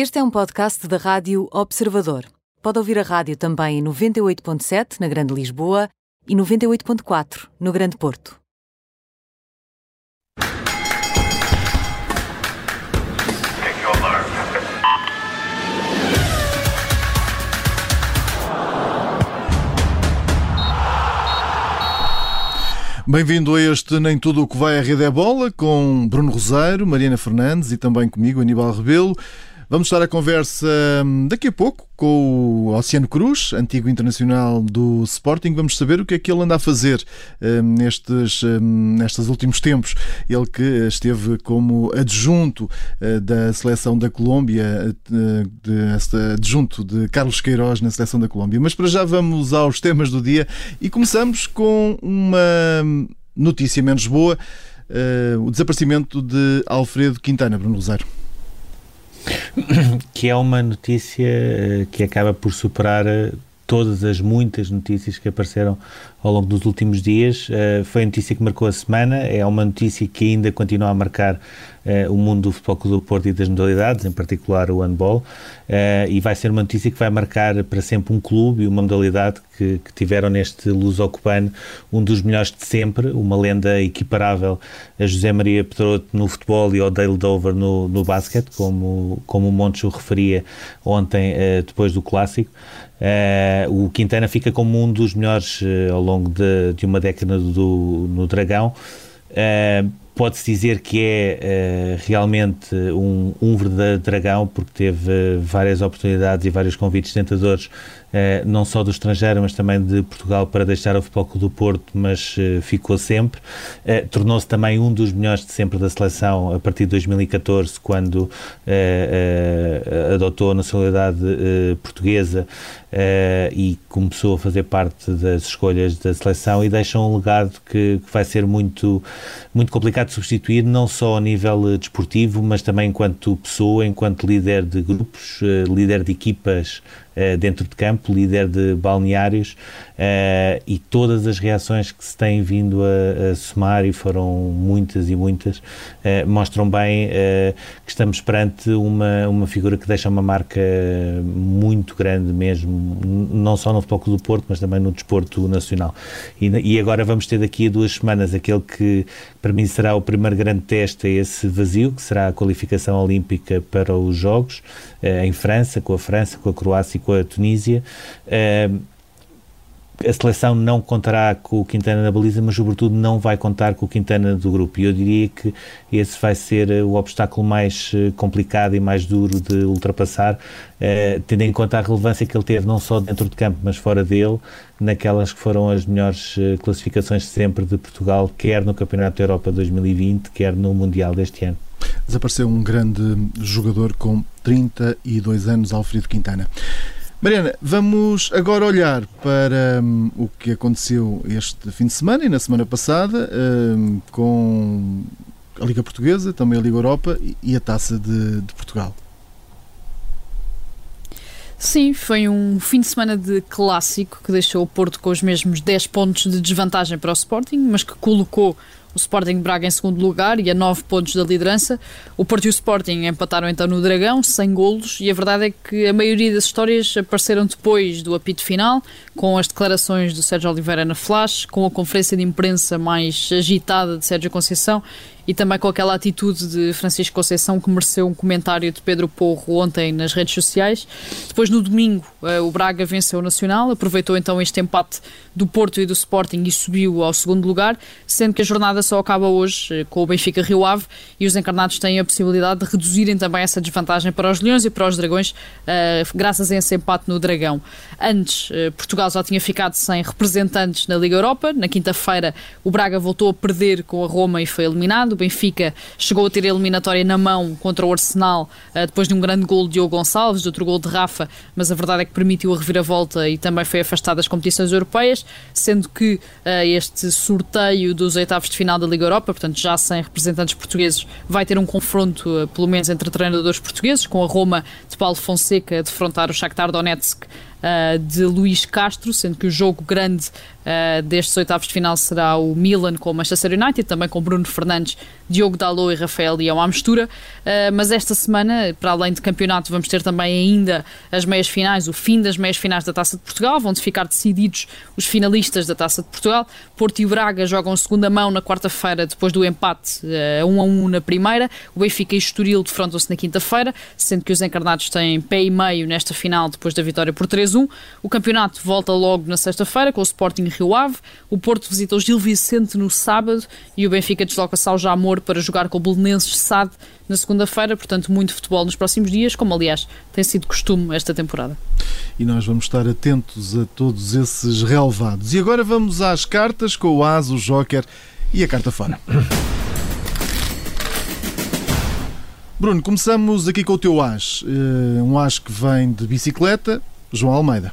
Este é um podcast da Rádio Observador. Pode ouvir a rádio também em 98.7 na Grande Lisboa e 98.4 no Grande Porto. Bem-vindo a este Nem Tudo o que vai à Rede é Bola com Bruno Rosário, Mariana Fernandes e também comigo, Aníbal Rebelo. Vamos estar a conversa hum, daqui a pouco com o Oceano Cruz, antigo internacional do Sporting. Vamos saber o que é que ele anda a fazer hum, nestes, hum, nestes últimos tempos. Ele que esteve como adjunto uh, da seleção da Colômbia, de, adjunto de Carlos Queiroz na seleção da Colômbia. Mas para já vamos aos temas do dia e começamos com uma notícia menos boa. Uh, o desaparecimento de Alfredo Quintana, Bruno Rosário. que é uma notícia eh, que acaba por superar eh, todas as muitas notícias que apareceram ao longo dos últimos dias. Uh, foi a notícia que marcou a semana, é uma notícia que ainda continua a marcar uh, o mundo do Futebol do Porto e das modalidades, em particular o handball, uh, e vai ser uma notícia que vai marcar para sempre um clube e uma modalidade que, que tiveram neste Luso-Cubano um dos melhores de sempre, uma lenda equiparável a José Maria Pedroto no futebol e ao Dale Dover no, no basquete, como, como o Montes referia ontem, depois do Clássico. Uh, o Quintana fica como um dos melhores uh, ao longo de, de, uma década do, no Dragão. Uh, Pode-se dizer que é realmente um, um verdadeiro dragão, porque teve várias oportunidades e vários convites tentadores eh, não só do estrangeiro, mas também de Portugal para deixar o Futebol Clube do Porto, mas eh, ficou sempre. Eh, tornou-se também um dos melhores de sempre da seleção a partir de 2014, quando adotou a nacionalidade portuguesa e começou a fazer parte das escolhas da seleção e deixa um legado que, que vai ser muito, muito complicado de substituir, não só a nível desportivo, mas também enquanto pessoa, enquanto líder de grupos, líder de equipas eh, dentro de campo, líder de balneários, uh, e todas as reações que se têm vindo a, a somar, e foram muitas e muitas, uh, mostram bem que estamos perante uma, uma figura que deixa uma marca muito grande mesmo, não só no Futebol do Porto, mas também no desporto nacional. E, e agora vamos ter daqui a duas semanas aquele que para mim será o primeiro grande teste a esse vazio, que será a qualificação olímpica para os Jogos, em França, com a França, com a Croácia e com a Tunísia. A seleção não contará com o Quintana na baliza, mas sobretudo não vai contar com o Quintana do grupo. E eu diria que esse vai ser o obstáculo mais eh, complicado e mais duro de ultrapassar, eh, tendo em conta a relevância que ele teve não só dentro de campo, mas fora dele, naquelas que foram as melhores eh, classificações sempre de Portugal, quer no Campeonato da Europa 2020, quer no Mundial deste ano. Desapareceu um grande jogador com 32 anos, Alfredo Quintana. Mariana, vamos agora olhar para um, o que aconteceu este fim de semana e na semana passada um, com a Liga Portuguesa, também a Liga Europa e a Taça de, de Portugal. Sim, foi um fim de semana de clássico que deixou o Porto com os mesmos 10 pontos de desvantagem para o Sporting, mas que colocou o Sporting Braga em segundo lugar e a 9 pontos da liderança. O Porto e o Sporting empataram então no Dragão, sem golos, e a verdade é que a maioria das histórias apareceram depois do apito final, com as declarações do Sérgio Oliveira na Flash, com a conferência de imprensa mais agitada de Sérgio Conceição e também com aquela atitude de Francisco Conceição que mereceu um comentário de Pedro Porro ontem nas redes sociais. Depois, no domingo, eh, o Braga venceu o Nacional, aproveitou então este empate do Porto e do Sporting e subiu ao segundo lugar, sendo que a jornada só acaba hoje eh, com o Benfica Rio Ave e os encarnados têm a possibilidade de reduzirem também essa desvantagem para os Leões e para os Dragões, eh, graças a esse empate no Dragão. Antes, Portugal já tinha ficado sem representantes na Liga Europa. Na quinta-feira, o Braga voltou a perder com a Roma e foi eliminado. Benfica chegou a ter a eliminatória na mão contra o Arsenal uh, depois de um grande gol de Diogo Gonçalves, de outro gol de Rafa, mas a verdade é que permitiu a reviravolta e também foi afastado das competições europeias, sendo que uh, este sorteio dos oitavos de final da Liga Europa, portanto já sem representantes portugueses, vai ter um confronto, pelo menos entre treinadores portugueses, com a Roma de Paulo Fonseca a defrontar o Shakhtar Donetsk de Luís Castro, sendo que o jogo grande uh, destes oitavos de final será o Milan com o Manchester United, também com Bruno Fernandes, Diogo Dalot e Rafael Leão à mistura. Uh, mas esta semana, para além de campeonato, vamos ter também ainda as meias finais, o fim das meias finais da Taça de Portugal, vão ficar decididos os finalistas da Taça de Portugal. Porto e Braga jogam segunda mão na quarta-feira, depois do empate uh, 1 a 1 na primeira. O Benfica e Estoril defrontam-se na quinta-feira, sendo que os encarnados têm pé e meio nesta final depois da vitória por 3-1. O campeonato volta logo na sexta-feira com o Sporting Rio Ave. O Porto visita o Gil Vicente no sábado e o Benfica desloca-se ao Jamor para jogar com o Belenenses SAD na segunda-feira. Portanto, muito futebol nos próximos dias, como aliás tem sido costume esta temporada. E nós vamos estar atentos a todos esses relevados. E agora vamos às cartas com o As, o Joker e a carta fora. Bruno, começamos aqui com o teu As. Eh, um As que vem de bicicleta, João Almeida.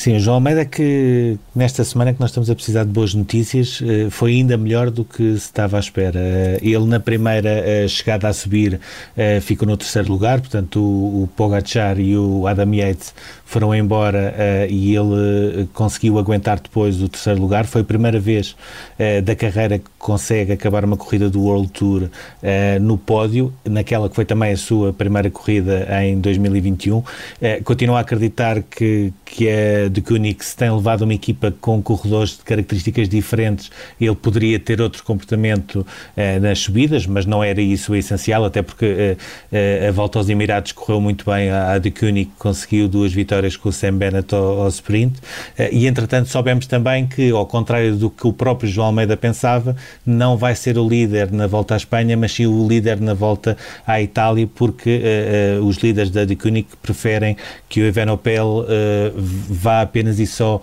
Sim, João Almeida que nesta semana que nós estamos a precisar de boas notícias eh, foi ainda melhor do que se estava à espera. Eh, ele na primeira eh, chegada a subir ficou no terceiro lugar, portanto o, Pogacar e o Adam Yates foram embora e ele conseguiu aguentar depois o terceiro lugar. Foi a primeira vez da carreira que consegue acabar uma corrida do World Tour no pódio, naquela que foi também a sua primeira corrida em 2021. Continua a acreditar que, que é de Kunix tem levado uma equipa com corredores de características diferentes, ele poderia ter outro comportamento eh, nas subidas, mas não era isso o essencial, até porque eh, eh, a volta aos Emirados correu muito bem. A, de Koenig conseguiu duas vitórias com o Sam Bennett ao, ao sprint, e entretanto soubemos também que, ao contrário do que o próprio João Almeida pensava, não vai ser o líder na volta à Espanha, mas sim o líder na volta à Itália, porque os líderes da de Koenig preferem que o Evenopel vá apenas e só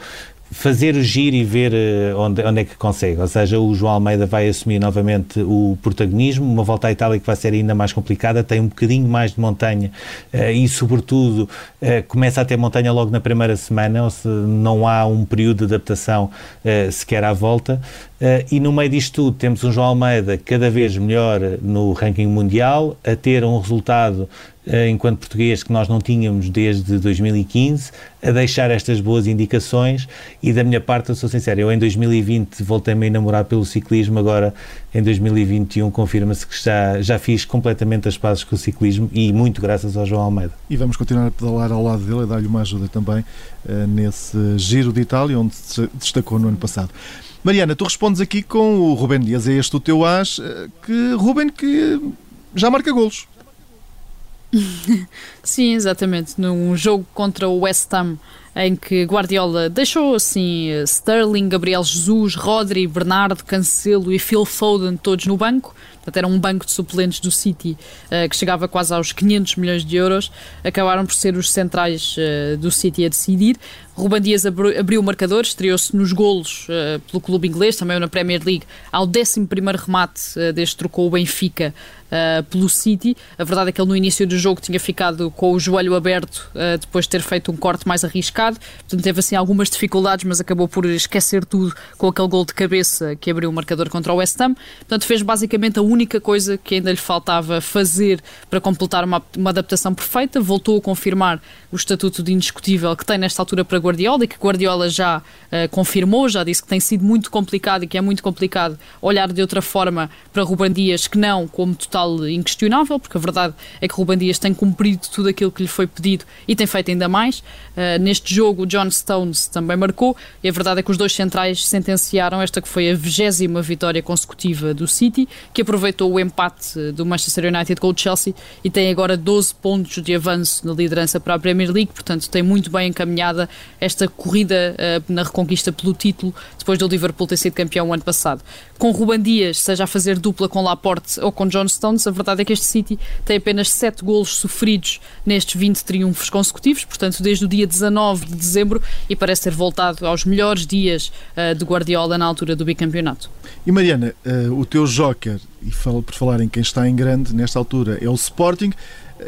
fazer o giro e ver eh, onde, onde é que consegue. Ou seja, o João Almeida vai assumir novamente o protagonismo, uma volta à Itália que vai ser ainda mais complicada, tem um bocadinho mais de montanha eh, e, sobretudo, eh, começa a ter montanha logo na primeira semana, ou se não há um período de adaptação sequer à volta. e no meio disto tudo, temos um João Almeida cada vez melhor no ranking mundial, a ter um resultado enquanto português que nós não tínhamos desde 2015, a deixar estas boas indicações e da minha parte eu sou sincero, eu em 2020 voltei-me a enamorar pelo ciclismo, agora em 2021 confirma-se que já, já fiz completamente as pazes com o ciclismo e muito graças ao João Almeida. E vamos continuar a pedalar ao lado dele e dar-lhe uma ajuda também uh, nesse Giro de Itália, onde se destacou no ano passado. Mariana, tu respondes aqui com o Ruben Dias, é este o teu as, eh, que Ruben que já marca golos. Sim, exatamente. Num jogo contra o West Ham, em que Guardiola deixou assim Sterling, Gabriel Jesus, Rodri, Bernardo, Cancelo e Phil Foden todos no banco. Portanto, era um banco de suplentes do City uh, que chegava quase aos 500 milhões de euros. Acabaram por ser os centrais uh, do City a decidir. Ruban Dias abriu o marcador, estreou-se nos golos uh, pelo clube inglês, também na Premier League, ao 11 remate, uh, desde trocou o Benfica uh, pelo City. A verdade é que ele no início do jogo tinha ficado com o joelho aberto depois de ter feito um corte mais arriscado, portanto teve assim algumas dificuldades, mas acabou por esquecer tudo com aquele gol de cabeça que abriu o marcador contra o West Ham. Portanto fez basicamente a única coisa que ainda lhe faltava fazer para completar uma, uma adaptação perfeita, voltou a confirmar o estatuto de indiscutível que tem nesta altura para Guardiola e que Guardiola já uh, confirmou, já disse que tem sido muito complicado e que é muito complicado olhar de outra forma para Ruban Dias que não como total inquestionável, porque a verdade é que Ruban Dias tem cumprido tudo aquilo que lhe foi pedido e tem feito ainda mais. Uh, neste jogo, o John Stones também marcou e a verdade é que os dois centrais sentenciaram esta que foi a vigésima vitória consecutiva do City, que aproveitou o empate do Manchester United com o Chelsea e tem agora 12 pontos de avanço na liderança para a Premier League, portanto tem muito bem encaminhada esta corrida uh, na reconquista pelo título, depois do Liverpool ter sido campeão o ano passado. Com Ruban Dias, seja a fazer dupla com Laporte ou com John Stones, a verdade é que este City tem apenas 7 golos sofridos nestes 20 triunfos consecutivos, portanto desde o dia 19 de dezembro e parece ter voltado aos melhores dias uh, de Guardiola na altura do bicampeonato. E Mariana, uh, o teu joker, e falo por falar em quem está em grande nesta altura, é o Sporting,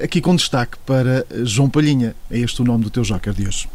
aqui com destaque para João Palhinha. É este o nome do teu joker de hoje.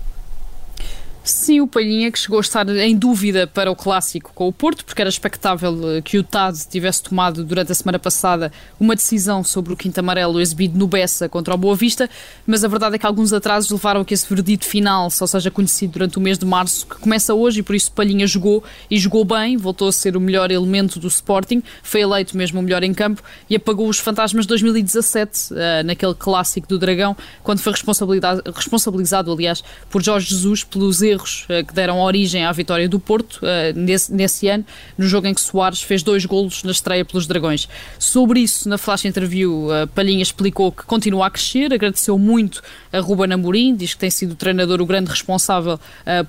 Sim, o Palhinha que chegou a estar em dúvida para o clássico com o Porto, porque era expectável eh, que o TAD tivesse tomado durante a semana passada uma decisão sobre o quinto amarelo exibido no Bessa contra o Boa Vista, mas a verdade é que alguns atrasos levaram a que esse verdito final só seja conhecido durante o mês de março, que começa hoje e por isso Palhinha jogou e jogou bem, voltou a ser o melhor elemento do Sporting, foi eleito mesmo o melhor em campo e apagou os fantasmas de 2017, eh, naquele clássico do Dragão, quando foi responsabilizado, aliás, por Jorge Jesus pelos erros erros uh, que deram origem à vitória do Porto uh, nesse, nesse, ano, no jogo em que Soares fez dois golos na estreia pelos Dragões. Sobre isso, na flash interview, uh, Palhinha explicou que continua a crescer, agradeceu muito a Ruben Amorim, diz que tem sido o treinador o grande responsável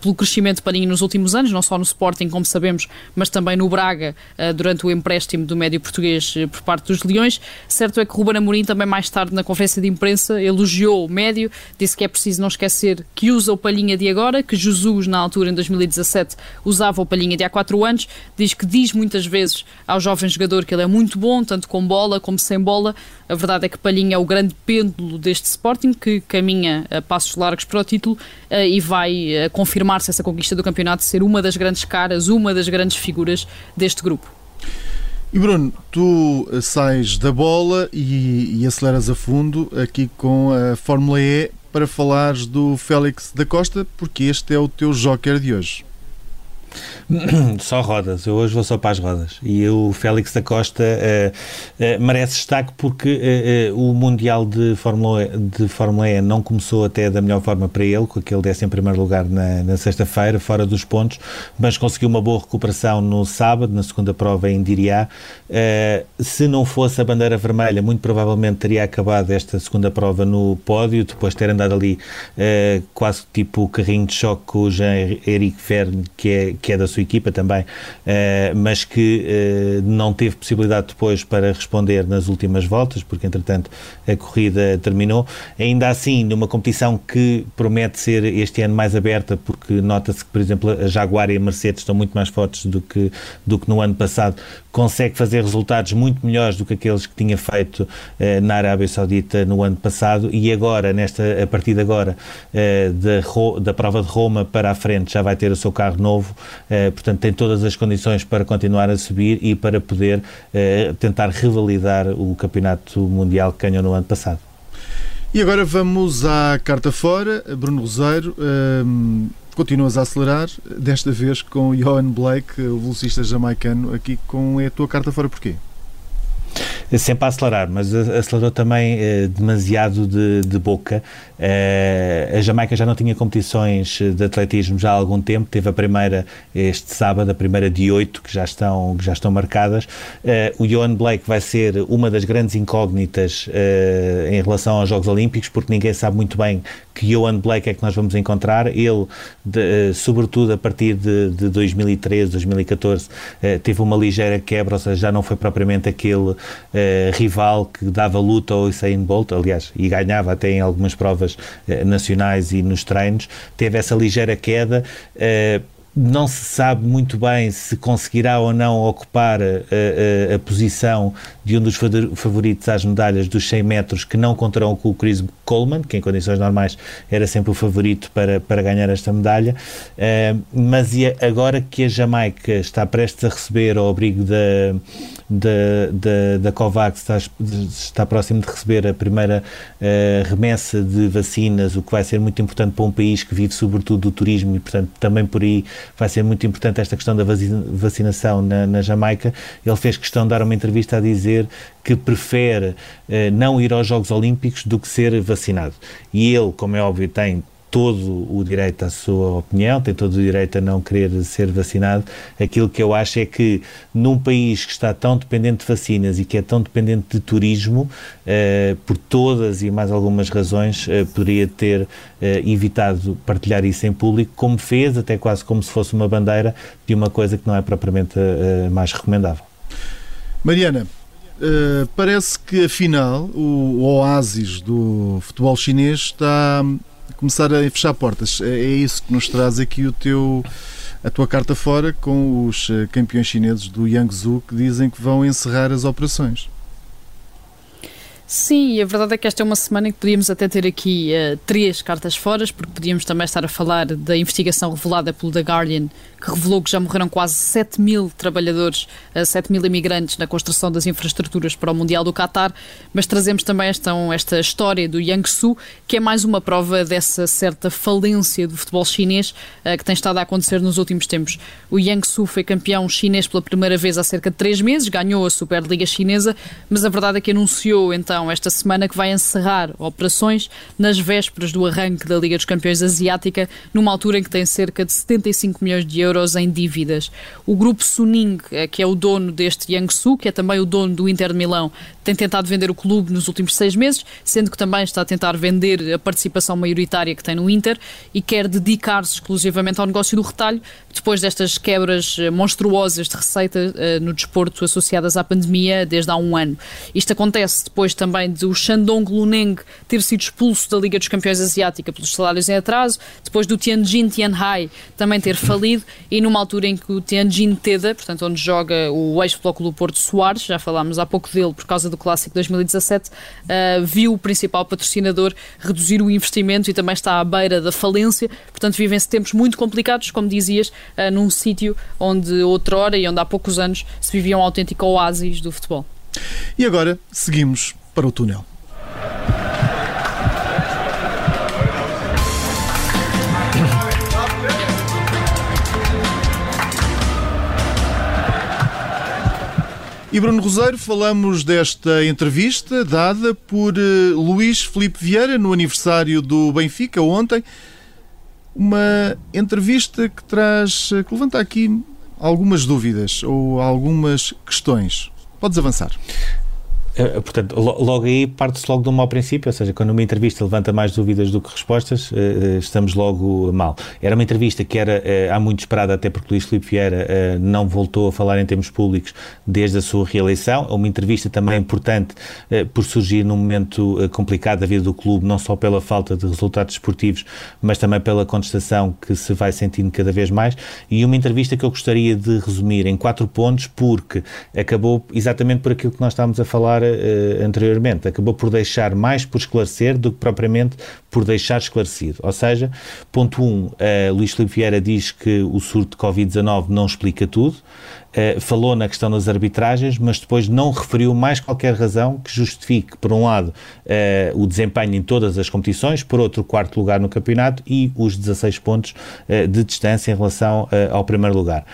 pelo crescimento de Palhinha nos últimos anos, não só no Sporting, como sabemos, mas também no Braga, durante o empréstimo do médio português por parte dos Leões. Certo é que Ruben Amorim também mais tarde na conferência de imprensa elogiou o médio, disse que é preciso não esquecer que usa o Palhinha de agora, que Jesus, na altura, em 2017, usava o palhinha de há 4 anos, diz que diz muitas vezes ao jovem jogador que ele é muito bom, tanto com bola como sem bola. A verdade é que Palhinha é o grande pêndulo deste Sporting, que caminha a passos largos para o título eh, e vai eh, confirmar-se essa conquista do campeonato ser uma das grandes caras, uma das grandes figuras deste grupo. E Bruno, tu eh, sais da bola e, e, aceleras a fundo aqui com a Fórmula E para falares do Félix da Costa, porque este é o teu joker de hoje. Só rodas, eu hoje vou só para as rodas. E o Félix da Costa uh, uh, merece destaque porque uh, o Mundial de Fórmula, e, de Fórmula E não começou até da melhor forma para ele, com aquele décimo primeiro lugar na, na sexta-feira, fora dos pontos, mas conseguiu uma boa recuperação no sábado, na segunda prova em Diriá. se não fosse a bandeira vermelha, muito provavelmente teria acabado esta segunda prova no pódio, depois de ter andado ali quase tipo carrinho de choque com o Jean-Éric Verne, que é, que é da sua equipa também, eh, mas que eh, não teve possibilidade depois para responder nas últimas voltas, porque entretanto a corrida terminou. Ainda assim, numa competição que promete ser este ano mais aberta, porque nota-se que, por exemplo, a Jaguar e a Mercedes estão muito mais fortes do que, do que no ano passado, consegue fazer resultados muito melhores do que aqueles que tinha feito eh, na Arábia Saudita no ano passado e agora, nesta, a partir de agora, da, da prova de Roma para a frente, já vai ter o seu carro novo, portanto tem todas as condições para continuar a subir e para poder uh, tentar revalidar o campeonato mundial que ganhou no ano passado. E agora vamos à carta fora, Bruno Roseiro. Um, ehm, continuas a acelerar, desta vez com Johan Blake, o velocista jamaicano, aqui com a tua carta fora porquê? Sempre a acelerar, mas acelerou também eh, demasiado de, de boca. Eh, a Jamaica já não tinha competições de atletismo já há algum tempo, teve a primeira este sábado, a primeira de oito que já estão, que já estão marcadas. Eh, o Johan Blake vai ser uma das grandes incógnitas eh, em relação aos Jogos Olímpicos, porque ninguém sabe muito bem que Johan Blake é que nós vamos encontrar. Ele, de, sobretudo a partir de, de 2013, 2014, teve uma ligeira quebra, ou seja, já não foi propriamente aquele rival que dava luta ao Usain Bolt, aliás, e ganhava até em algumas provas eh, nacionais e nos treinos, teve essa ligeira queda. Eh, não se sabe muito bem se conseguirá ou não ocupar a, eh, a, a, posição de um dos favoritos às medalhas dos 100 metros que não contarão com o Chris Coleman, que em condições normais era sempre o favorito para, para ganhar esta medalha. Uh, mas agora que a Jamaica está prestes a receber ao abrigo da, da, da, da COVAX, está, está próximo de receber a primeira uh, remessa de vacinas, o que vai ser muito importante para um país que vive sobretudo do turismo e, portanto, também por aí vai ser muito importante esta questão da vacinação na, na Jamaica. Ele fez questão de dar uma entrevista a dizer que prefere eh, não ir aos Jogos Olímpicos do que ser vacinado. E ele, como é óbvio, tem todo o direito à sua opinião, tem todo o direito a não querer ser vacinado. Aquilo que eu acho é que num país que está tão dependente de vacinas e que é tão dependente de turismo, eh, por todas e mais algumas razões, eh, poderia ter eh, evitado partilhar isso em público, como fez, até quase como se fosse uma bandeira de uma coisa que não é propriamente eh, mais recomendável. Mariana, Uh, parece que afinal o, o oásis do futebol chinês está começar a fechar portas. É, é isso que nos traz aqui o teu a tua carta fora com os eh, campeões chineses do Yangzhou que dizem que vão encerrar as operações. Sim, a verdade é que esta é uma semana em que podíamos até ter aqui uh, três cartas fora, porque podíamos também estar a falar da investigação revelada pelo The Guardian, que revelou que já morreram quase 7 mil trabalhadores, uh, 7 mil imigrantes na construção das infraestruturas para o Mundial do Qatar, mas trazemos também esta, esta história do Jiangsu, que é mais uma prova dessa certa falência do futebol chinês uh, que tem estado a acontecer nos últimos tempos. O Jiangsu foi campeão chinês pela primeira vez há cerca de três meses, ganhou a Superliga Chinesa, mas a verdade é que anunciou então esta semana que vai encerrar operações nas vésperas do arranque da Liga dos Campeões Asiática, numa altura em que tem cerca de 75 milhões de euros em dívidas. O grupo Suning, eh, que é o dono deste Jiangsu, que é também o dono do Inter de Milão, tem tentado vender o clube nos últimos seis meses, sendo que também está a tentar vender a participação maioritária que tem no Inter e quer dedicar-se exclusivamente ao negócio do retalho, depois destas quebras eh, monstruosas de receita uh, no desporto associadas à pandemia desde há um ano. Isto acontece depois também também do Shandong Luneng ter sido expulso da Liga dos Campeões Asiática pelos salários em atraso, depois do Tianjin Tianhai também ter falido e numa altura em que o Tianjin Teda, portanto onde joga o ex-Flóculo Porto Soares, já falámos há pouco dele por causa do Clássico 2017, uh, viu o principal patrocinador reduzir o investimento e também está à beira da falência, portanto vivem-se tempos muito complicados, como dizias, uh, num sítio onde outrora e onde há poucos anos se vivia um autêntico oásis do futebol. E agora seguimos para o túnel. E Bruno Roseiro, falamos desta entrevista dada por uh, Luís Felipe Vieira no aniversário do Benfica ontem. Uma entrevista que traz, que levanta aqui algumas dúvidas ou algumas questões. Podes avançar. Eh, portanto, logo aí parte-se logo de um mau princípio, ou seja, quando uma entrevista levanta mais dúvidas do que respostas, eh, eh, estamos logo mal. Era uma entrevista que era há muito esperada, até porque Luís Filipe Vieira não voltou a falar em termos públicos desde a sua reeleição. É uma entrevista também importante por surgir num momento complicado da vida do clube, não só pela falta de resultados esportivos, mas também pela contestação que se vai sentindo cada vez mais. E uma entrevista que eu gostaria de resumir em quatro pontos, porque acabou exatamente por aquilo que nós estávamos a falar anteriormente. Acabou por deixar mais por esclarecer do que propriamente por deixar esclarecido. Ou seja, ponto 1, um, uh, Luís Filipe Vieira diz que o surto de Covid-19 não explica tudo. Uh, falou na questão das arbitragens, mas depois não referiu mais qualquer razão que justifique, por um lado, uh, o desempenho em todas as competições, por outro, o quarto lugar no campeonato e os 16 pontos de distância em relação ao primeiro lugar.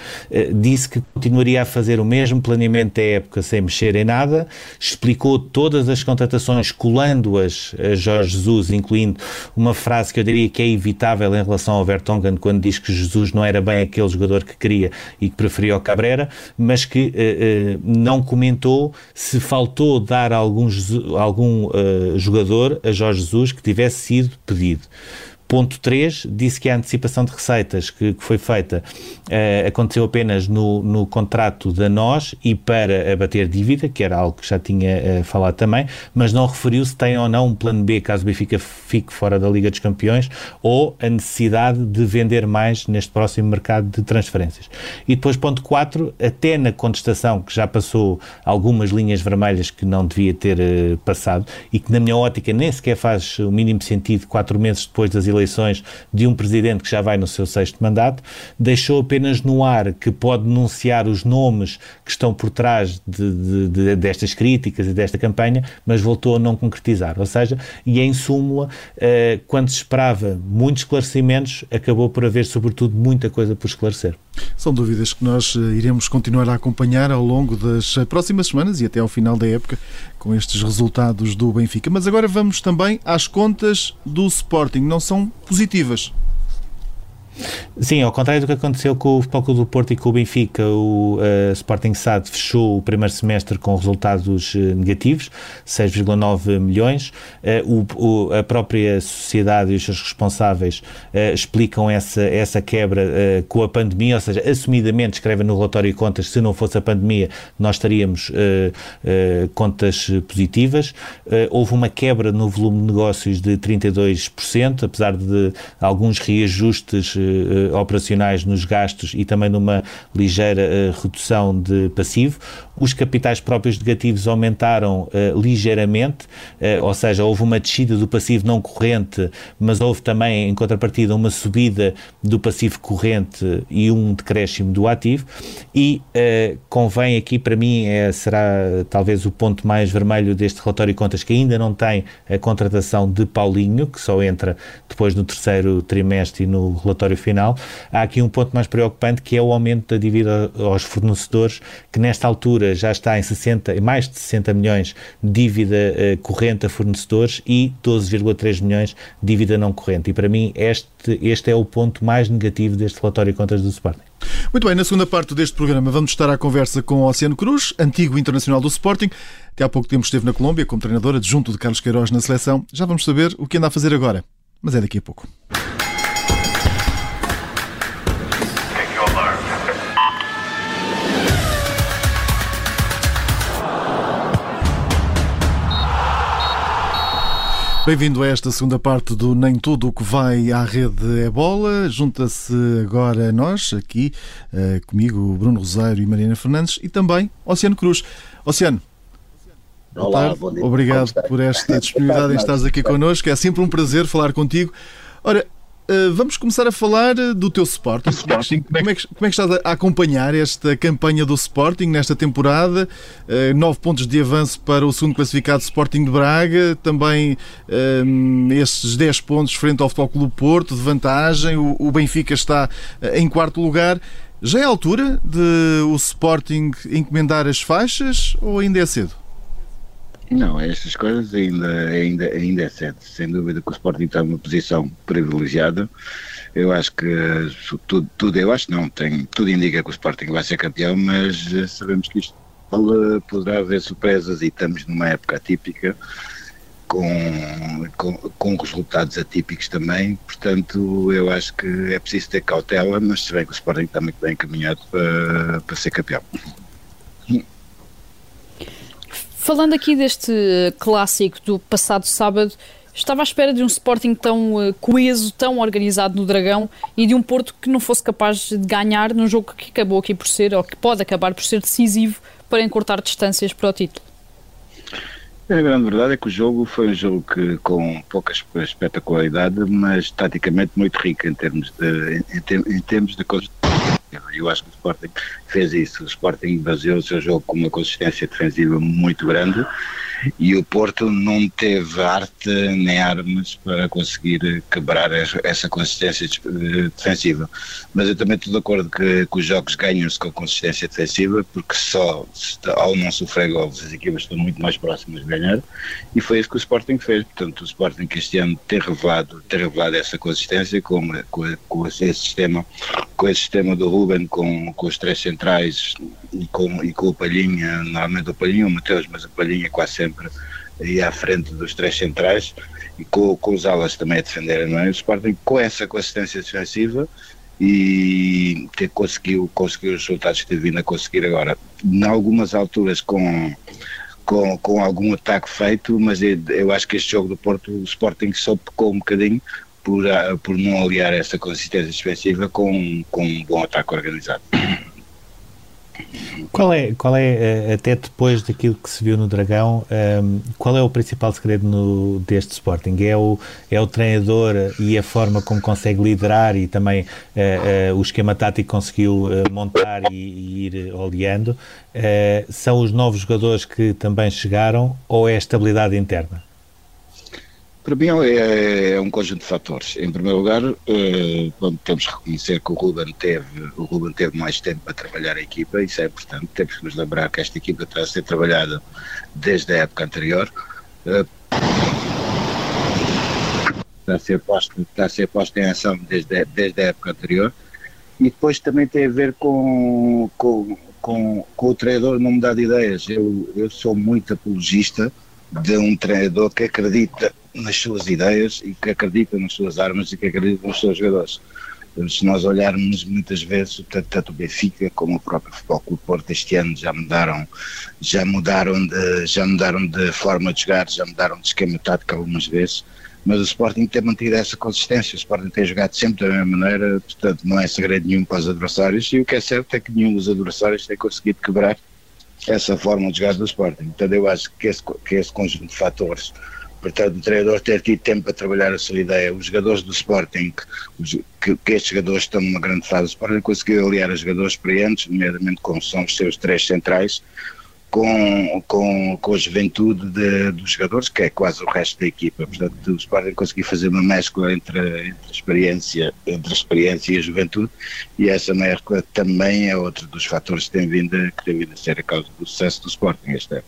disse que continuaria a fazer o mesmo planeamento da época sem mexer em nada, explicou todas as contratações, colando-as a Jorge Jesus, incluindo uma frase que eu diria que é evitável em relação ao Vertonghen, quando diz que Jesus não era bem aquele jogador que queria e que preferia o Cabrera, mas que uh, uh, não comentou se faltou dar algum, algum uh, jogador a Jorge Jesus que tivesse sido pedido. Ponto 3, disse que a antecipação de receitas que, que foi feita uh, aconteceu apenas no, no contrato da nós e para abater dívida, que era algo que já tinha uh, falado também, mas não referiu se tem ou não um plano B caso o Benfica fique fora da Liga dos Campeões ou a necessidade de vender mais neste próximo mercado de transferências. E depois, ponto 4, até na contestação que já passou algumas linhas vermelhas que não devia ter uh, passado e que, na minha ótica, nem sequer faz o mínimo sentido quatro meses depois das eleições eleições de um presidente que já vai no seu sexto mandato, deixou apenas no ar que pode denunciar os nomes que estão por trás de, de, de, destas críticas e desta campanha, mas voltou a não concretizar. Ou seja, e em súmula, eh, quando se esperava muitos esclarecimentos, acabou por haver, sobretudo, muita coisa por esclarecer. São dúvidas que nós eh, iremos continuar a acompanhar ao longo das eh, próximas semanas e até ao final da época com estes resultados do Benfica. Mas agora vamos também às contas do Sporting. Não são positivas. Sim, ao contrário do que aconteceu com o Futebol do Porto e com o Benfica, o uh, Sporting SAD fechou o primeiro semestre com resultados uh, negativos, 6,9 milhões. Uh, o, o, a própria sociedade e os seus responsáveis explicam essa, essa quebra com a pandemia, ou seja, assumidamente escrevem no relatório de contas se não fosse a pandemia nós teríamos contas positivas. houve uma quebra no volume de negócios de 32%, apesar de alguns reajustes operacionais nos gastos e também numa ligeira uh, redução de passivo os capitais próprios negativos aumentaram uh, ligeiramente, uh, ou seja, houve uma descida do passivo não corrente, mas houve também, em contrapartida, uma subida do passivo corrente e um decréscimo do ativo. E uh, convém aqui, para mim, é, será talvez o ponto mais vermelho deste relatório de contas, que ainda não tem a contratação de Paulinho, que só entra depois no terceiro trimestre e no relatório final. Há aqui um ponto mais preocupante que é o aumento da dívida aos fornecedores, que nesta altura já está em 60, mais de 60 milhões de dívida uh, corrente a fornecedores e 12,3 milhões de dívida não corrente. E para mim este, este é o ponto mais negativo deste relatório de contas do Sporting. Muito bem, na segunda parte deste programa vamos estar à conversa com o Oceano Cruz, antigo internacional do Sporting. Até há pouco tempo esteve na Colômbia como treinador adjunto de Carlos Queiroz na seleção. Já vamos saber o que anda a fazer agora, mas é daqui a pouco. Bem-vindo a esta segunda parte do Nem Tudo o que vai à rede é bola. Junta-se agora a nós, aqui uh, comigo, Bruno Rosário e Mariana Fernandes, e também Oceano Cruz. Oceano. Olá. Obrigado por esta disponibilidade em estares aqui connosco. É sempre um prazer falar contigo. Ora, eh, vamos começar a falar eh, do teu Sporting. Sporting. Como, é que, como é que estás a acompanhar esta campanha do Sporting nesta temporada? Uh, nove pontos de avanço para o segundo classificado Sporting de Braga, também um, esses 10 pontos frente ao Futebol Clube Porto de vantagem. O, o Benfica está em quarto lugar. Já é a altura de o Sporting encomendar as faixas ou ainda é cedo? Não, estas coisas ainda, ainda, ainda é certo. Sem dúvida que o Sporting está numa posição privilegiada. Eu acho que tudo, tudo eu acho não, tem, tudo indica que o Sporting vai ser campeão, mas eh, sabemos que isto poderá haver surpresas e estamos numa época atípica. Com, com, com, resultados atípicos também, portanto eu acho que é preciso ter cautela, mas se bem que o Sporting está muito bem encaminhado para, para ser campeão. Falando aqui deste clássico do passado sábado, estava à espera de um Sporting tão uh, coeso, tão organizado no Dragão e de um Porto que não fosse capaz de ganhar num jogo que acabou aqui por ser, ou que pode acabar por ser decisivo para encurtar distâncias para o título. A grande verdade é que o jogo foi um jogo que, com pouca espetacularidade, mas taticamente muito rico em termos de, em, em termos de eu acho que o Sporting fez isso. O Sporting baseou o seu jogo com uma consistência defensiva muito grande e o Porto não teve arte nem armas para conseguir quebrar essa consistência defensiva. Mas eu também estou de acordo que, que os jogos ganham-se com consistência defensiva, porque só ao não sofrer gols as equipas estão muito mais próximas de ganhar e foi isso que o Sporting fez. Portanto, o Sporting este ano tem revelado, tem revelado essa consistência com, com, com esse sistema, com esse sistema do Ruben, com, com os três centrais e com, e com o Palhinha, normalmente o Palhinha o Mateus, mas o Palhinha quase sempre aí à frente dos três centrais e com, com os alas também a defenderem, não é? O Sporting com essa consistência defensiva e ter conseguiu, conseguiu os resultados que teve vindo a conseguir agora. Em algumas alturas com, com, com algum ataque feito, mas eu, eu acho que este jogo do Porto, o Sporting só pecou um bocadinho por, por não aliar essa consistência defensiva com, com um bom ataque organizado. Qual é, qual é, eh, até depois daquilo que se viu no Dragão, um, ehm, qual é o principal segredo no, deste Sporting? É o, é o treinador e a forma como consegue liderar e também uh, uh, o esquema tático que conseguiu uh, montar e, e, ir oleando? são os novos jogadores que também chegaram ou é a estabilidade interna? Para mim é, é, um conjunto de fatores. Em primeiro lugar, eh, temos que reconhecer que o Ruben, teve, o Ruben teve mais tempo para trabalhar a equipa, isso é importante. Temos que nos lembrar que esta equipa está a ser trabalhada desde a época anterior. Eh, está a ser posta, está a ser posta em ação desde, desde a época anterior. E depois também tem a ver com, com, com, com o treinador não mudar de ideias. Eu, eu sou muito apologista de um treinador que acredita nas suas ideias e que acredita nas suas armas e que acredita nos seus jogadores. Se nós olharmos muitas vezes, tanto o Benfica como o próprio Futebol Clube Porto este ano já mudaram, já mudaram de, já mudaram de forma de jogar, já mudaram de esquema tático algumas vezes, mas o Sporting tem mantido essa consistência, o Sporting tem jogado sempre da mesma maneira, portanto não é segredo nenhum para os adversários, e o que é certo é que nenhum dos adversários tem conseguido quebrar essa forma de jogar do Sporting. Portanto, eu acho que esse, que esse conjunto de fatores, portanto, o treinador ter tido tempo para trabalhar a sua ideia, os jogadores do Sporting, os, que, que, estes jogadores estão numa grande fase, o Sporting conseguiu aliar a jogadores experientes, nomeadamente como são os seus três centrais, com, com, com a juventude de, dos jogadores, que é quase o resto da equipa. Portanto, o Sporting conseguiu fazer uma mescla entre, entre, a experiência, entre a experiência e a juventude, e essa mescla também é outro dos fatores que tem vindo, que tem vindo a ser a causa do sucesso do Sporting este ano.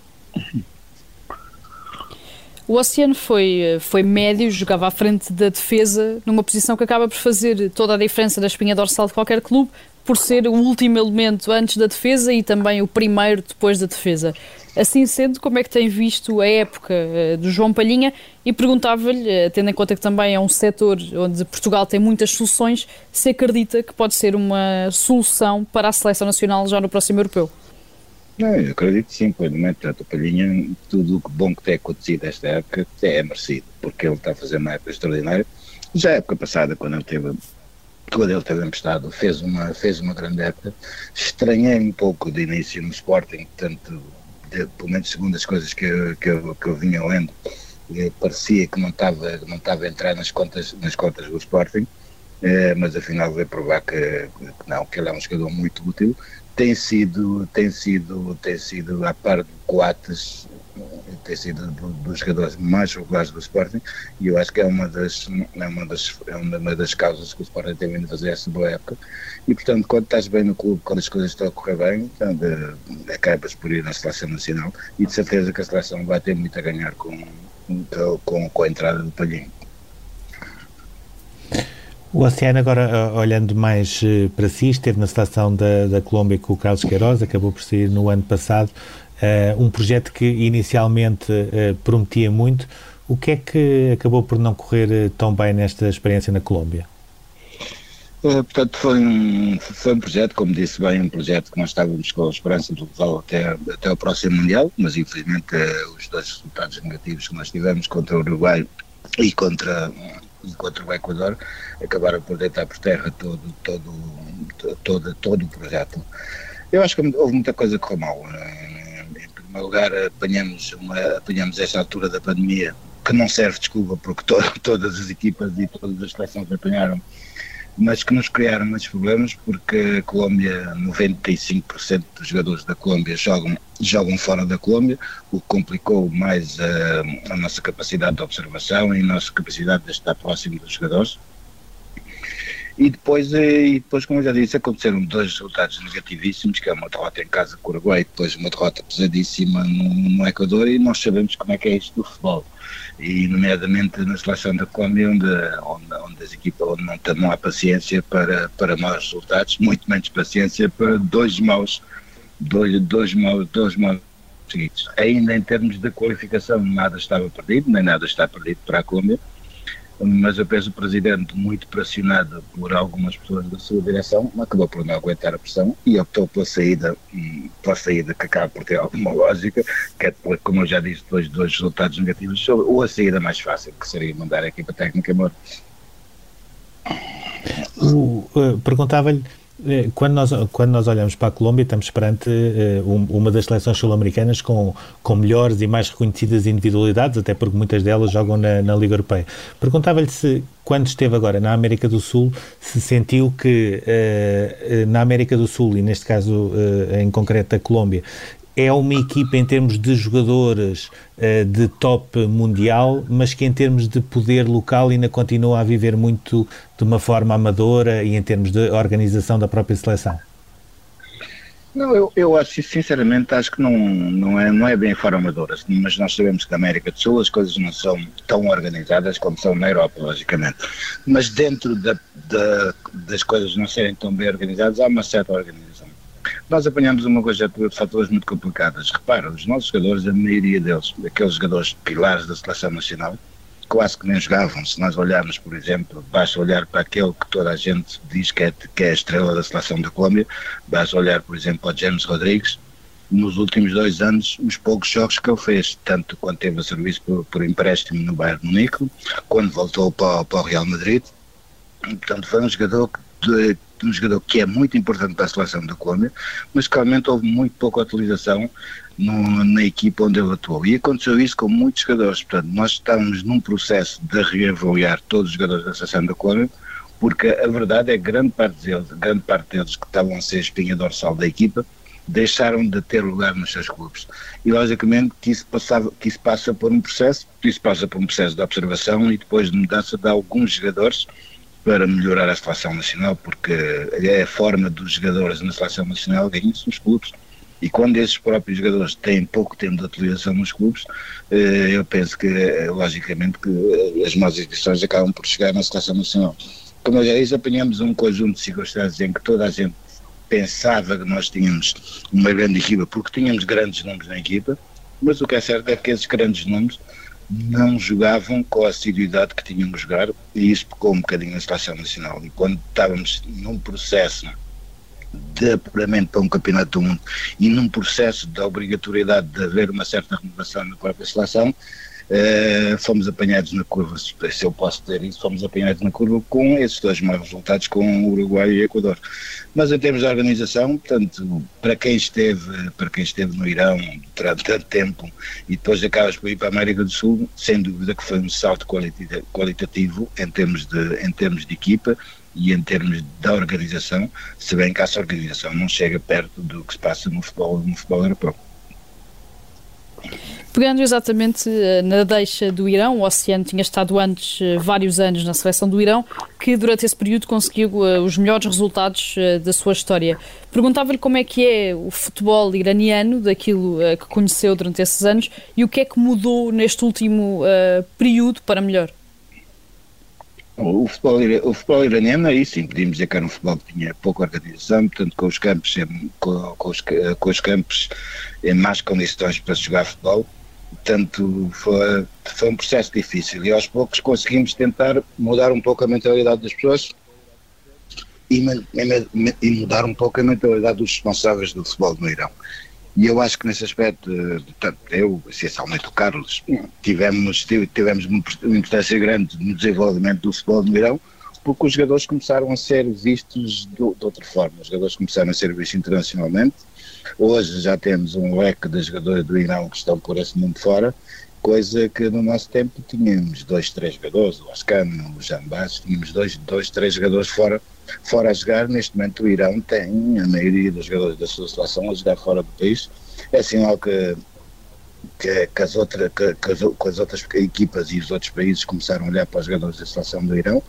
O Oceano foi, foi médio, jogava à frente da defesa, numa posição que acaba por fazer toda a diferença da espinha dorsal de qualquer clube, por ser o último elemento antes da defesa e também o primeiro depois da defesa. Assim sendo, como é que tem visto a época uh, do João Palhinha? E perguntava-lhe, uh, tendo em conta que também é um setor onde Portugal tem muitas soluções, se acredita que pode ser uma solução para a seleção nacional já no próximo europeu? Não, eu acredito sim, plenamente. O Palhinha, tudo o bom que tem acontecido esta época é merecido, porque ele está a fazer uma época extraordinária. Já a época passada, quando ele teve quando ele teve emprestado, fez uma, fez uma grande época. Estranhei um pouco de início no Sporting, tanto, de, pelo menos segundo as coisas que eu, que eu, que eu vinha lendo, parecia que não estava, não estava a entrar nas contas, nas contas do Sporting, eh, mas afinal veio provar que, que, não, que ele é um jogador muito útil. Tem sido, tem sido, tem sido a par de Coates, tem sido dos jogadores mais regulares do Sporting e eu acho que é uma das, é uma das, é uma das causas que o Sporting tem vindo a fazer essa boa época e portanto quando estás bem no clube, quando as coisas estão a correr bem portanto, eh, acabas por ir na seleção nacional e de certeza que a seleção vai ter muito a ganhar com, com, com a entrada do Palhinho. O Oceano, agora olhando mais eh, para si, esteve na seleção da, da Colômbia com o Carlos Queiroz, acabou por sair no ano passado. Uh, um projeto que inicialmente uh, prometia muito. O que é que acabou por não correr tão bem nesta experiência na Colômbia? portanto, foi um, foi um projeto, como disse bem, um projeto que nós estávamos com a esperança de levá-lo até, até o próximo Mundial, mas infelizmente os dois resultados negativos que nós tivemos contra o Uruguai e contra, e contra o Equador acabaram por deitar por terra todo, todo, todo, todo o projeto. Eu acho que houve muita coisa que correu mal primeiro lugar, apanhamos, uma, apanhamos esta altura da pandemia, que não serve desculpa, porque to, todas as equipas e todas as seleções apanharam, mas que nos criaram muitos problemas, porque a Colômbia, 95% dos jogadores da Colômbia jogam, jogam fora da Colômbia, o que complicou mais a, a nossa capacidade de observação e a nossa capacidade de estar próximo dos jogadores. E depois, eh, e depois, como eu já disse, aconteceram dois resultados negativíssimos, que é uma derrota em casa com o Uruguai e depois uma derrota pesadíssima no, no Equador, e nós sabemos como é que é isto do futebol. E nomeadamente na seleção da Colômbia, onde, onde, onde as equipas onde não, não há paciência para, para maus resultados, muito menos paciência para dois maus, dois, dois maus, dois maus seguidos. Ainda em termos de qualificação, nada estava perdido, nem nada está perdido para a Colômbia mas eu penso o Presidente, muito pressionado por algumas pessoas da sua direção, acabou por não aguentar a pressão e optou pela saída, pela saída que acaba por ter alguma lógica, que é, como eu já disse, depois de dois resultados negativos, ou a saída mais fácil, que seria mandar a equipa técnica embora. Uh, Perguntava-lhe quando nós, quando nós olhamos para a Colômbia, estamos perante uh, uma das seleções sul-americanas com, com melhores e mais reconhecidas individualidades, até porque muitas delas jogam na, na Liga Europeia. Perguntava-lhe se, quando esteve agora na América do Sul, se sentiu que uh, na América do Sul, e neste caso uh, em concreto a Colômbia, é uma equipa em termos de jogadores uh, de top mundial, mas que em termos de poder local ainda continua a viver muito de uma forma amadora e em termos de organização da própria seleção? Não, eu, eu acho, sinceramente, acho que não, não, é, não é bem forma amadora, mas nós sabemos que na América do Sul as coisas não são tão organizadas como são na Europa, logicamente. Mas dentro da, da, das coisas não serem tão bem organizadas, há uma certa organização nós apanhamos uma coisa de fatores muito complicadas. Repara, os nossos jogadores, a maioria deles, aqueles jogadores pilares da seleção nacional, quase que nem jogavam. Se nós olharmos, por exemplo, basta olhar para aquele que toda a gente diz que é, que é a estrela da seleção da Colômbia, basta olhar, por exemplo, ao James Rodrigues, nos últimos dois anos, os poucos jogos que ele fez, tanto quando teve a serviço por, por empréstimo no Bayern Munique, quando voltou para, para o Real Madrid, portanto foi um jogador que de, um jogador que é muito importante para a seleção da Colômbia, mas que realmente houve muito pouca utilização no, na equipa onde ele atuou. E aconteceu isso com muitos jogadores. Portanto, nós estamos num processo de reavaliar todos os jogadores da seleção da Colômbia, porque a verdade é que grande parte deles, grande parte deles que estavam a ser espinha dorsal da equipa, deixaram de ter lugar nos seus clubes. E logicamente que isso, passava, que isso passa por um processo, isso passa por um processo de observação e depois de mudança de alguns jogadores para melhorar a seleção nacional, porque é a forma dos jogadores na seleção nacional ganham-se nos clubes. E quando esses próprios jogadores têm pouco tempo de utilização nos clubes, eh, eu penso que, eh, logicamente, que as más edições acabam por chegar na seleção nacional. Como eu já disse, apanhamos um conjunto de circunstâncias em que toda a gente pensava que nós tínhamos uma grande equipa, porque tínhamos grandes nomes na equipa, mas o que é certo é que esses grandes nomes não jogavam com a assiduidade que tinham que jogar e isso pecou um bocadinho na seleção nacional. E quando estávamos num processo de apuramento para um campeonato do mundo e num processo de obrigatoriedade de haver uma certa renovação na própria seleção, Uh, fomos apanhados na curva, se eu posso dizer isso, fomos apanhados na curva com esses dois maus resultados com o Uruguai e o Equador. Mas em termos de organização, portanto, para quem esteve, para quem esteve no Irão durante tanto tempo e depois acabas por ir para a América do Sul, sem dúvida que foi um salto qualitativo em termos de, em termos de equipa e em termos da organização, se bem que essa organização não chega perto do que se passa no futebol, no futebol europeu. Pegando exatamente eh, na deixa do Irão, o Oceano tinha estado antes eh, vários anos na seleção do Irão, que durante esse período conseguiu eh, os melhores resultados da sua história. Perguntava-lhe como é que é o futebol iraniano, daquilo que conheceu durante esses anos, e o que é que mudou neste último período para melhor. O futebol, o futebol iraniano aí sim, podíamos dizer que era um futebol que tinha pouca organização, portanto com os campos, com, com, os, com os campos em más condições para jogar futebol, portanto foi, foi um processo difícil e aos poucos conseguimos tentar mudar um pouco a mentalidade das pessoas e, e mudar um pouco a mentalidade dos responsáveis do futebol no Irão. E eu acho que nesse aspecto, tanto eu, essencialmente o Carlos, tivemos, tivemos uma importância grande no desenvolvimento do futebol no Irão, porque os jogadores começaram a ser vistos de, de outra forma. Os jogadores começaram a ser vistos internacionalmente. Hoje já temos um leque de jogadores do Irão que estão por esse mundo fora, coisa que no nosso tempo tínhamos dois, três jogadores, o Ascan, o Jambas, tínhamos dois, dois, três jogadores fora fora a jogar. Neste momento o Irão tem a maioria dos jogadores da sua seleção a jogar fora do país. É sinal que, que, que, as, outra, que, que, as, que as outras equipas e os outros países começaram a olhar para os jogadores da seleção do Irão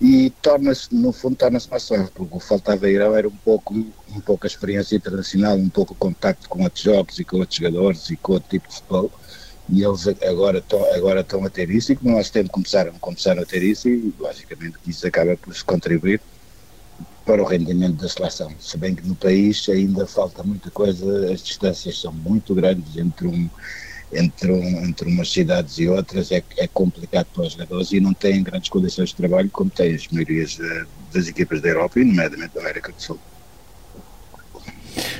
e torna-se, no fundo, torna-se mais fácil, porque o que faltava a Irão era um pouco, um pouco a experiência internacional, um pouco o contacto com outros jogos e com outros jogadores e com outro tipo de futebol e eles agora estão, agora estão a ter isso e no nosso tempo começaram, começaram a ter isso e logicamente isso acaba por se contribuir para o rendimento da seleção. Se bem que no país ainda falta muita coisa, as distâncias são muito grandes entre, um, entre, um, entre umas cidades e outras, é, é complicado para os jogadores e não têm grandes condições de trabalho como têm as maiorias das equipas da Europa e, nomeadamente, da América do Sul.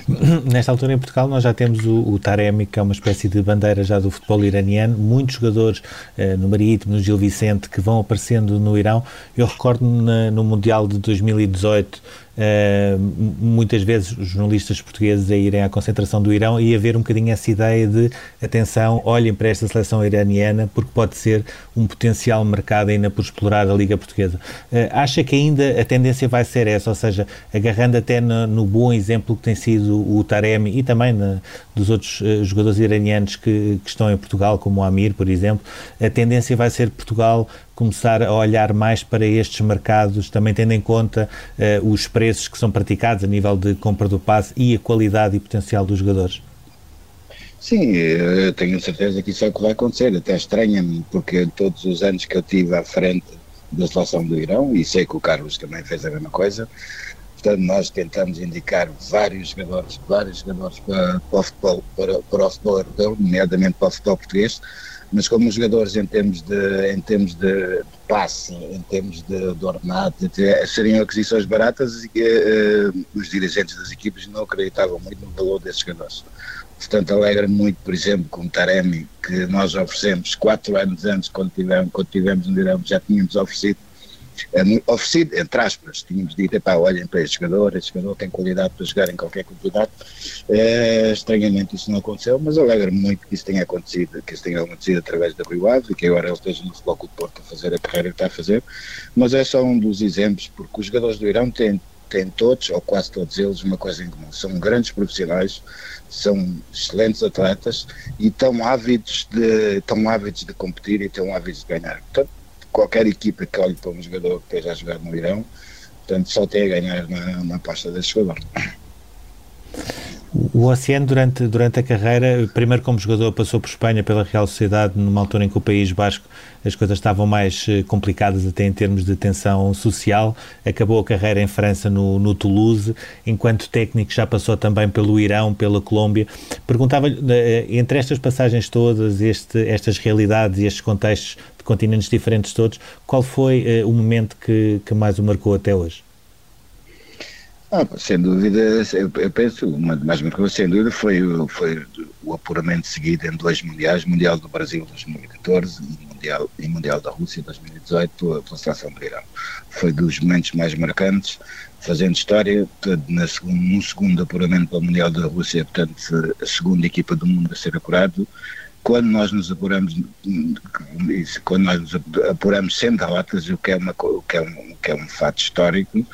Nesta altura em Portugal nós já temos o, o, Taremi, que é uma espécie de bandeira já do futebol iraniano, muitos jogadores eh, no Marítimo, no Gil Vicente, que vão aparecendo no Irão. Eu recordo no Mundial de 2018 Uh, muitas vezes jornalistas portugueses a irem à concentração do Irão e haver um bocadinho essa ideia de atenção, olhem para esta seleção iraniana porque pode ser um potencial mercado ainda por explorar a Liga Portuguesa. Uh, acha que ainda a tendência vai ser essa, ou seja, agarrando até no, no bom exemplo que tem sido o Taremi e também na, dos outros uh, jogadores iranianos que, que, estão em Portugal, como o Amir, por exemplo, a tendência vai ser Portugal começar a olhar mais para estes mercados, também tendo em conta uh, os preços que são praticados a nível de compra do passe e a qualidade e potencial dos jogadores? Sim, eu tenho certeza que isso é o que vai acontecer. Até estranha-me, porque todos os anos que eu tive à frente da seleção do Irão, e sei que o Carlos também fez a mesma coisa, portanto nós tentamos indicar vários jogadores, vários jogadores para, para o futebol, para, para o futebol europeu, nomeadamente para o futebol português, mas como os jogadores em termos de, em termos de passe, em termos de, de ordenado, seriam aquisições baratas e uh, os dirigentes das equipes não acreditavam muito no valor desses jogadores. Portanto, alegra-me muito, por exemplo, com o Taremi, que nós oferecemos quatro anos antes, quando tivemos, quando tivemos no Irão, já tínhamos oferecido oferecido, entre aspas, tínhamos dito, pá, olhem para este jogador, este jogador tem qualidade para jogar em qualquer campeonato. É, estranhamente isso não aconteceu, mas alegra-me muito que isso tenha acontecido, que isso tenha acontecido através da Rio Ave e que agora ele esteja no Futebol Clube Porto a fazer a carreira que está a fazer. Mas é só um dos exemplos, porque os jogadores do Irão têm têm todos, ou quase todos eles, uma coisa em comum. São grandes profissionais, são excelentes atletas e estão ávidos de, estão ávidos de competir e estão ávidos de ganhar. Portanto, qualquer equipa que olhe para um jogador que esteja a jogar no Irão, portanto, só tem a ganhar na, na aposta desse jogador. O Oceano, durante, durante a carreira, primeiro como jogador, passou por Espanha pela Real Sociedade, numa altura em que o País Basco as coisas estavam mais eh, complicadas, até em termos de tensão social. Acabou a carreira em França, no, no Toulouse. Enquanto técnico, já passou também pelo Irão, pela Colômbia. Perguntava-lhe, eh, entre estas passagens todas, este, estas realidades e estes contextos continentes diferentes todos, qual foi uh, o momento que, que mais o marcou até hoje? Ah, sem dúvida, eu, penso, mais marcou, sem dúvida, foi, foi o apuramento seguido em dois mundiais, Mundial do Brasil 2014 e Mundial, e mundial da Rússia 2018 pela, pela seleção do Irão. Foi dos momentos mais marcantes, fazendo história, na segundo, no segundo apuramento para o Mundial da Rússia, portanto, a segunda equipa do mundo a ser apurado, quando nós nos apuramos, quando nós nos apuramos sem derrotas, o que é, uma, o que é, um, o que é um fato histórico,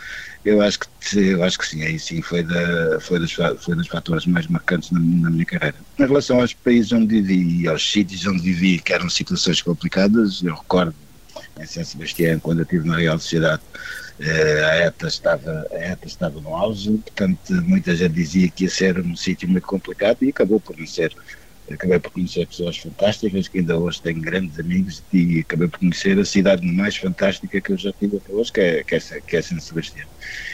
eu acho que eu acho que sim, aí sim foi, da, foi, dos, foi dos fatores mais marcantes na, na, minha carreira. Em relação aos países onde vivi e aos sítios onde vivi, que eram situações complicadas, eu recordo em São Sebastião, quando eu estive na Real Sociedade, eh, a ETA estava, a ETA estava no auge, portanto muita gente dizia que ia ser um sítio muito complicado e acabou por não ser acabei por conhecer pessoas fantásticas que ainda hoje tenho grandes amigos e acabei por conhecer a cidade mais fantástica que eu já tive até hoje, que é, que é, que é São Sebastião.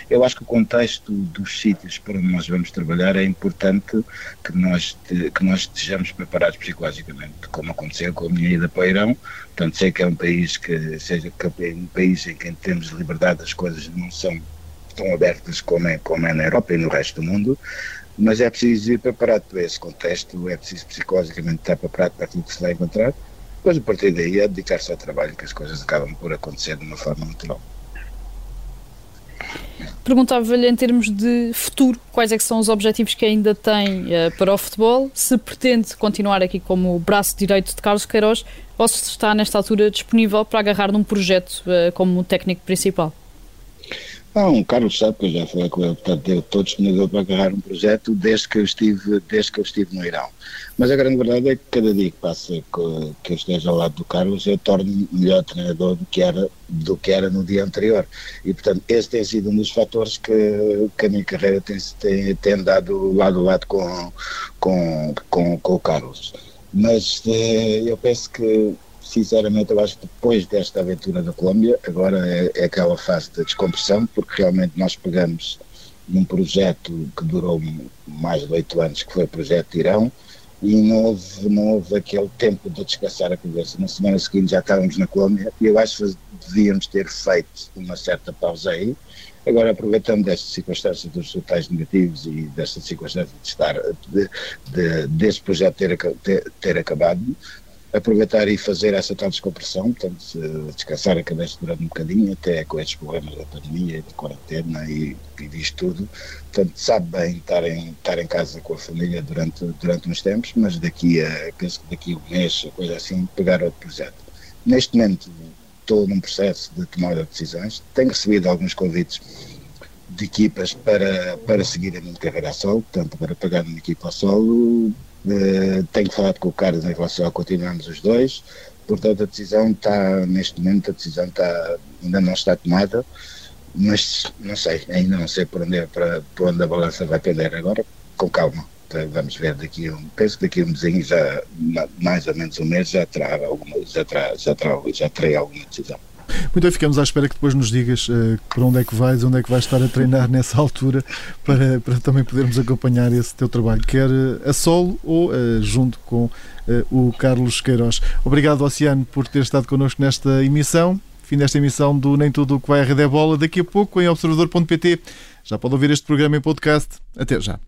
Eu acho que o contexto dos sítios para onde nós vamos trabalhar é importante que nós, que nós estejamos preparados psicologicamente, como aconteceu com a minha ida para o Irão. Portanto, sei que é um país que seja que é um país em que em termos de liberdade as coisas não são tão abertas como é, como é na Europa e no resto do mundo, mas é preciso ir preparado para esse contexto, é preciso psicologicamente estar preparado para aquilo que se vai encontrar, depois a partir daí é dedicar-se ao trabalho que as coisas acabam por acontecer de uma forma natural. Perguntava-lhe em termos de futuro, quais é são os objetivos que ainda tem uh, para o futebol, se pretende continuar aqui como braço direito de Carlos Queiroz ou se está nesta altura disponível para agarrar num projeto uh, como técnico principal. Não, o Carlos sabe que eu já falei com ele, portanto eu estou disponível para agarrar um projeto desde que eu estive, desde que eu estive no Irão. Mas a grande verdade é que cada dia que passa que, que eu esteja ao lado do Carlos eu torno melhor treinador do que era, do que era no dia anterior. E portanto esse tem sido um dos fatores que, que a minha carreira tem, tem, tem andado lado a lado com, com, com, com o Carlos. Mas eh, eu penso que sinceramente, eu acho que depois desta aventura da Colômbia, agora é, é aquela fase de descompressão, porque realmente nós pegamos num projeto que durou mais de oito anos, que foi o projeto Irão, e não houve, não houve aquele tempo de descansar a cabeça. Na semana seguinte já estávamos na Colômbia e eu acho que devíamos ter feito uma certa pausa aí. Agora, aproveitando desta circunstância dos resultados negativos e desta circunstância de estar, de, de, projeto ter, ter, ter acabado, aproveitar e fazer essa tal descompressão, portanto, descansar a cabeça durante um bocadinho, até com estes problemas da pandemia, da quarentena e, e disto tudo. Portanto, sabe bem estar em, estar em casa com a família durante, durante uns tempos, mas daqui a, penso que daqui a um mês, coisa assim, pegar outro projeto. Neste momento estou num processo de tomada de decisões, tenho recebido alguns convites de equipas para, para seguir a minha carreira a solo, portanto, para pegar uma equipa a solo, Uh, tenho falado com o Carlos em relação a continuarmos os dois, portanto a decisão está, neste momento a decisão está, ainda não está tomada, mas não sei, ainda não sei por onde, é, para, por onde a balança vai pender agora, com calma. Então, vamos ver daqui um, penso que daqui a um mesinho já, mais ou menos um mês, já terá alguma, já terá, já terá, já terei alguma decisão. Muito bem, ficamos à espera que depois nos digas uh, por onde é que vais, onde é que vais estar a treinar nessa altura, para, para também podermos acompanhar esse teu trabalho, quer uh, a solo ou uh, junto com o Carlos Queiroz. Obrigado, Oceano, por ter estado connosco nesta emissão. Fim desta emissão do Nem Tudo o que vai a Rede é Bola. Daqui a pouco em observador.pt já pode ouvir este programa em podcast. Até já.